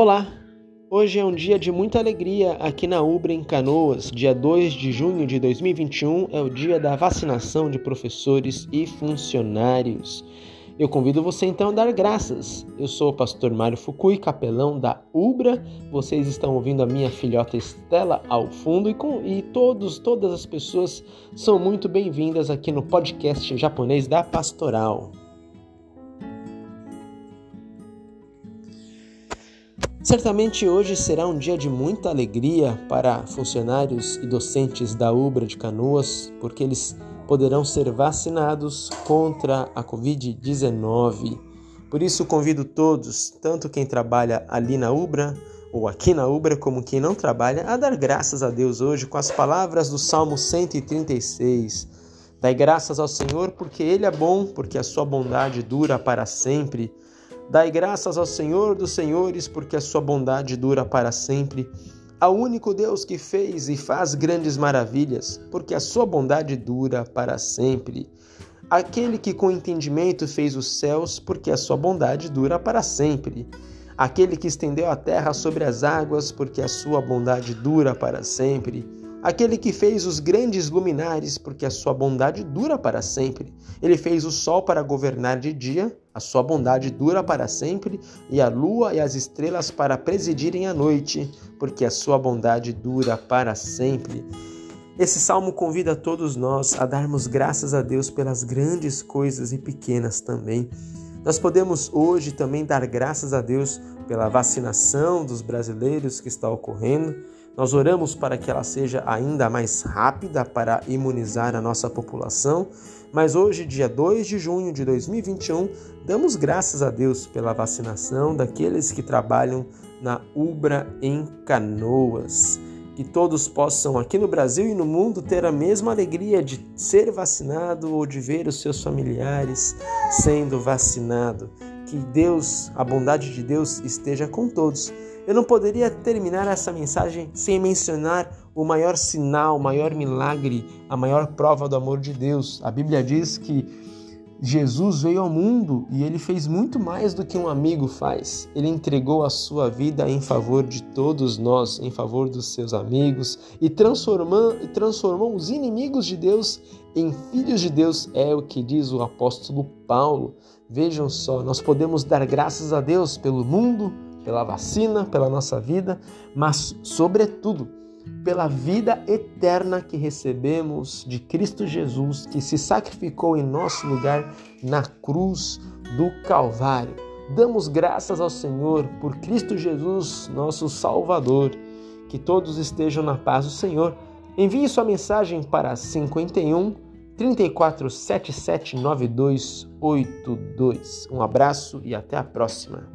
Olá! Hoje é um dia de muita alegria aqui na Ubra em Canoas. Dia 2 de junho de 2021 é o dia da vacinação de professores e funcionários. Eu convido você então a dar graças. Eu sou o pastor Mário Fukui, capelão da Ubra. Vocês estão ouvindo a minha filhota Estela ao fundo e, com, e todos, todas as pessoas são muito bem-vindas aqui no podcast japonês da Pastoral. Certamente hoje será um dia de muita alegria para funcionários e docentes da Ubra de Canoas, porque eles poderão ser vacinados contra a Covid-19. Por isso convido todos, tanto quem trabalha ali na Ubra ou aqui na Ubra, como quem não trabalha, a dar graças a Deus hoje com as palavras do Salmo 136. Dai graças ao Senhor porque Ele é bom, porque a sua bondade dura para sempre. Dai graças ao Senhor dos Senhores, porque a sua bondade dura para sempre. Ao único Deus que fez e faz grandes maravilhas, porque a sua bondade dura para sempre. Aquele que com entendimento fez os céus, porque a sua bondade dura para sempre. Aquele que estendeu a terra sobre as águas, porque a sua bondade dura para sempre Aquele que fez os grandes luminares, porque a sua bondade dura para sempre. Ele fez o sol para governar de dia, a sua bondade dura para sempre, e a lua e as estrelas para presidirem a noite, porque a sua bondade dura para sempre. Esse salmo convida todos nós a darmos graças a Deus pelas grandes coisas e pequenas também. Nós podemos hoje também dar graças a Deus pela vacinação dos brasileiros que está ocorrendo nós oramos para que ela seja ainda mais rápida para imunizar a nossa população, mas hoje, dia 2 de junho de 2021, damos graças a Deus pela vacinação daqueles que trabalham na Ubra em Canoas. Que todos possam, aqui no Brasil e no mundo, ter a mesma alegria de ser vacinado ou de ver os seus familiares sendo vacinado. Que Deus, a bondade de Deus, esteja com todos eu não poderia terminar essa mensagem sem mencionar o maior sinal, o maior milagre, a maior prova do amor de Deus. A Bíblia diz que Jesus veio ao mundo e ele fez muito mais do que um amigo faz. Ele entregou a sua vida em favor de todos nós, em favor dos seus amigos e transformou, transformou os inimigos de Deus em filhos de Deus, é o que diz o apóstolo Paulo. Vejam só, nós podemos dar graças a Deus pelo mundo, pela vacina, pela nossa vida, mas, sobretudo, pela vida eterna que recebemos de Cristo Jesus, que se sacrificou em nosso lugar na cruz do Calvário. Damos graças ao Senhor por Cristo Jesus, nosso Salvador. Que todos estejam na paz do Senhor. Envie sua mensagem para 51 34 77 9282. Um abraço e até a próxima.